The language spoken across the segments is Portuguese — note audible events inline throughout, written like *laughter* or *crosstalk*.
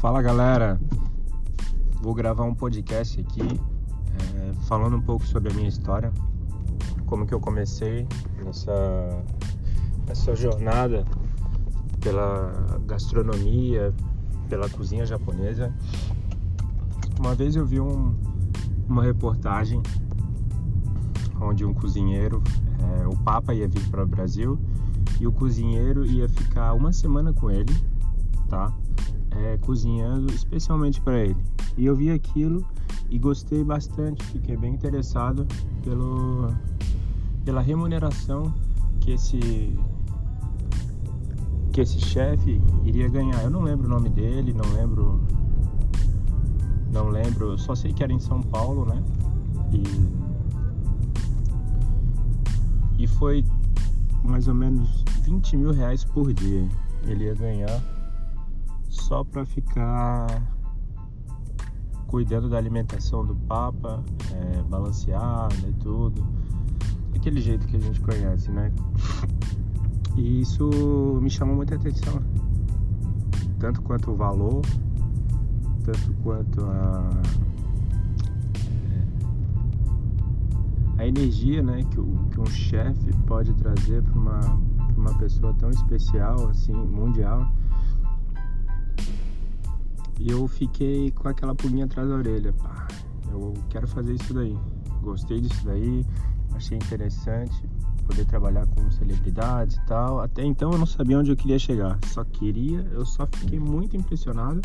Fala galera, vou gravar um podcast aqui é, falando um pouco sobre a minha história, como que eu comecei nessa, nessa jornada pela gastronomia, pela cozinha japonesa. Uma vez eu vi um, uma reportagem onde um cozinheiro, é, o Papa ia vir para o Brasil e o cozinheiro ia ficar uma semana com ele, tá? É, cozinhando especialmente para ele. E eu vi aquilo e gostei bastante, fiquei bem interessado pelo, pela remuneração que esse que esse chefe iria ganhar. Eu não lembro o nome dele, não lembro não lembro, só sei que era em São Paulo, né? E e foi mais ou menos 20 mil reais por dia ele ia ganhar só para ficar cuidando da alimentação do Papa, é, balanceada e tudo. Aquele jeito que a gente conhece, né? E isso me chamou muita atenção. Tanto quanto o valor, tanto quanto a a energia né, que, o, que um chefe pode trazer para uma, uma pessoa tão especial, assim, mundial. E eu fiquei com aquela pulguinha atrás da orelha. Pá, eu quero fazer isso daí. Gostei disso daí, achei interessante poder trabalhar com celebridades e tal. Até então eu não sabia onde eu queria chegar. Só queria, eu só fiquei muito impressionado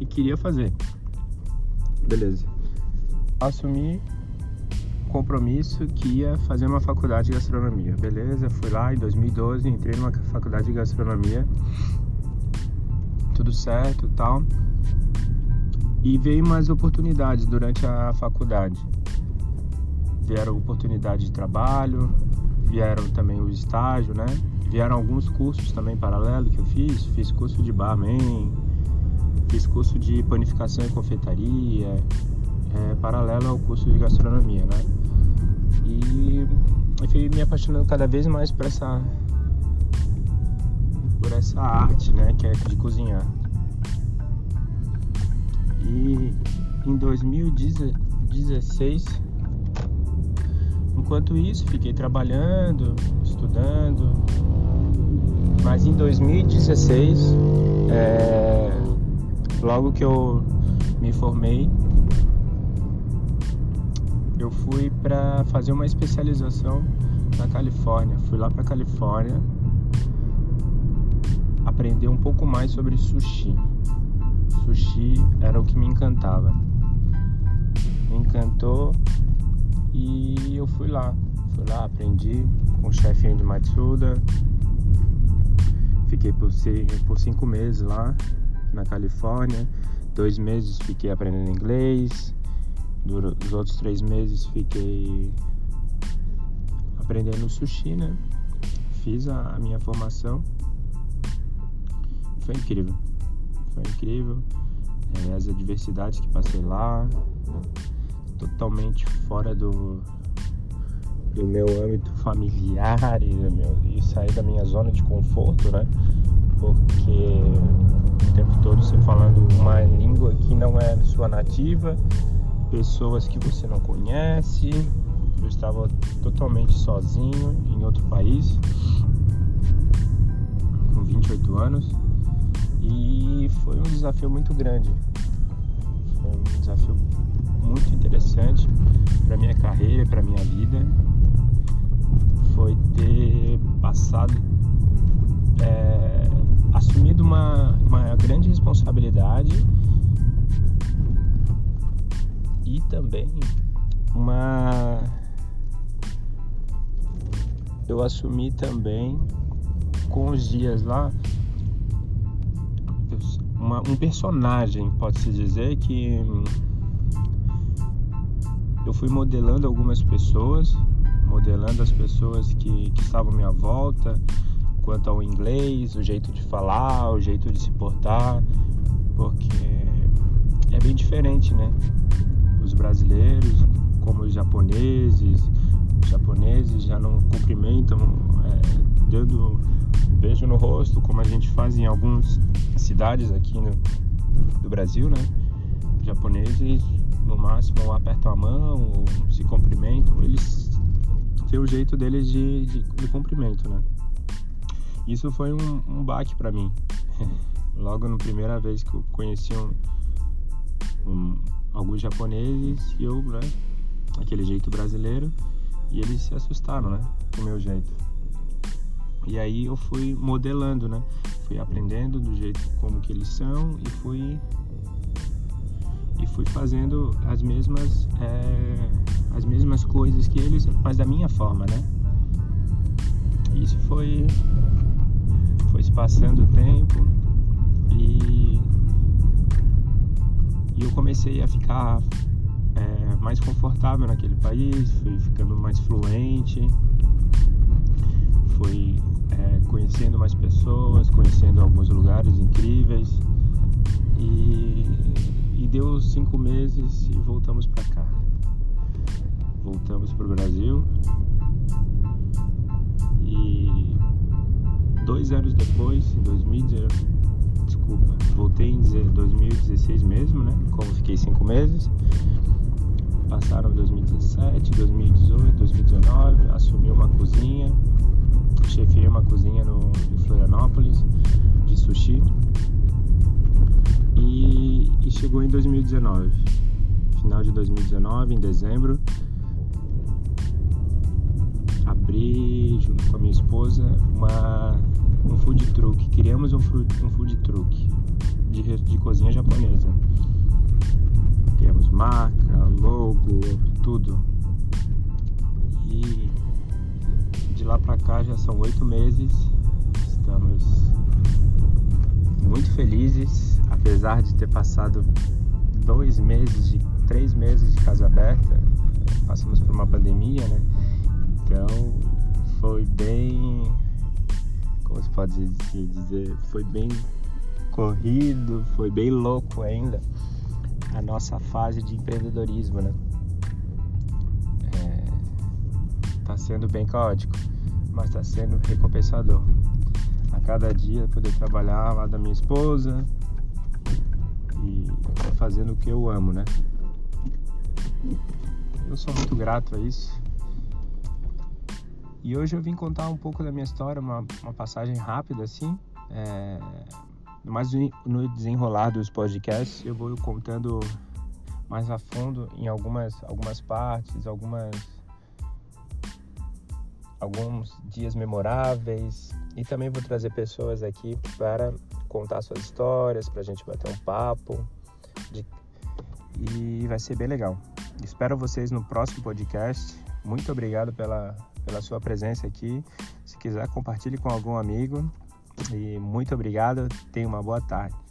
e queria fazer. Beleza. Assumi compromisso que ia fazer uma faculdade de gastronomia. Beleza, fui lá em 2012, entrei numa faculdade de gastronomia. Tudo certo, tal. E veio mais oportunidades durante a faculdade. Vieram oportunidades de trabalho, vieram também os estágios, né? Vieram alguns cursos também paralelos que eu fiz. Fiz curso de barman, fiz curso de panificação e confeitaria, é, paralelo ao curso de gastronomia, né? E eu fui me apaixonando cada vez mais por essa por essa arte, né, que é de cozinhar. Em 2016, enquanto isso, fiquei trabalhando, estudando. Mas em 2016, é, logo que eu me formei, eu fui para fazer uma especialização na Califórnia. Fui lá para Califórnia aprender um pouco mais sobre sushi. Sushi era o que me encantava. Encantou e eu fui lá. Fui lá, aprendi com o chefe Andy Matsuda. Fiquei por, por cinco meses lá na Califórnia. Dois meses fiquei aprendendo inglês, os outros três meses fiquei aprendendo sushi, né? Fiz a, a minha formação. Foi incrível. Foi incrível. É, as adversidades que passei lá. Totalmente fora do, do meu âmbito familiar e, meu, e sair da minha zona de conforto, né? Porque o tempo todo você falando uma língua que não é sua nativa pessoas que você não conhece. Eu estava totalmente sozinho em outro país, com 28 anos, e foi um desafio muito grande. Foi um desafio muito interessante para minha carreira, para minha vida. Foi ter passado, é, assumido uma, uma grande responsabilidade e também uma eu assumi também com os dias lá uma, um personagem pode-se dizer que eu fui modelando algumas pessoas modelando as pessoas que, que estavam à minha volta quanto ao inglês o jeito de falar o jeito de se portar porque é bem diferente né os brasileiros, como os japoneses. Os japoneses já não cumprimentam é, dando um beijo no rosto, como a gente faz em algumas cidades aqui no, do Brasil, né? Japoneses no máximo apertam a mão ou se cumprimentam. Eles têm o jeito deles de, de, de cumprimento, né? Isso foi um, um baque para mim. *laughs* Logo na primeira vez que eu conheci um, um, alguns japoneses e eu, né? Aquele jeito brasileiro e eles se assustaram, né? Com o meu jeito. E aí eu fui modelando, né? Fui aprendendo do jeito como que eles são e fui e fui fazendo as mesmas é, as mesmas coisas que eles, mas da minha forma, né? Isso foi foi se passando o tempo e, e eu comecei a ficar é, mais confortável naquele país, fui ficando mais fluente, fui é, conhecendo mais pessoas, conhecendo alguns lugares incríveis e, e deu cinco meses e voltamos para cá. Voltamos para o Brasil e dois anos depois, em 2019, desculpa, voltei em 2016 mesmo, né? Como fiquei cinco meses. Passaram 2017, 2018, 2019, assumi uma cozinha chefiei uma cozinha no, em Florianópolis de sushi chegou em 2019, final de 2019, em dezembro, abri junto com a minha esposa uma, um food truck. Criamos um food, um food truck de, de cozinha japonesa. Criamos marca, logo, tudo. E lá para cá já são oito meses. Estamos muito felizes, apesar de ter passado dois meses, de três meses de casa aberta. Passamos por uma pandemia, né? Então foi bem, como se pode dizer, foi bem corrido, foi bem louco ainda a nossa fase de empreendedorismo, né? É, tá sendo bem caótico mas está sendo recompensador. A cada dia poder trabalhar lá da minha esposa e fazendo o que eu amo, né? Eu sou muito grato a isso. E hoje eu vim contar um pouco da minha história, uma, uma passagem rápida assim. É, mas no desenrolar dos podcasts eu vou contando mais a fundo em algumas, algumas partes, algumas alguns dias memoráveis e também vou trazer pessoas aqui para contar suas histórias, para a gente bater um papo de... e vai ser bem legal. Espero vocês no próximo podcast. Muito obrigado pela, pela sua presença aqui. Se quiser, compartilhe com algum amigo. E muito obrigado. Tenha uma boa tarde.